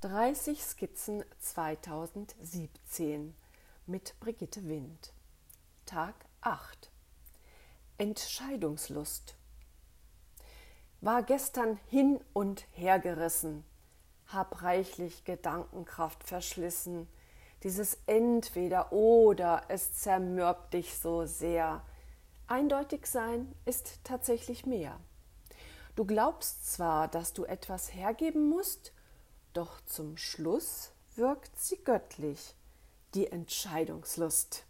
30 Skizzen 2017 mit Brigitte Wind. Tag 8. Entscheidungslust. War gestern hin und her gerissen, hab reichlich Gedankenkraft verschlissen. Dieses entweder oder, es zermürbt dich so sehr. Eindeutig sein ist tatsächlich mehr. Du glaubst zwar, dass du etwas hergeben musst, doch zum Schluss wirkt sie göttlich, die Entscheidungslust.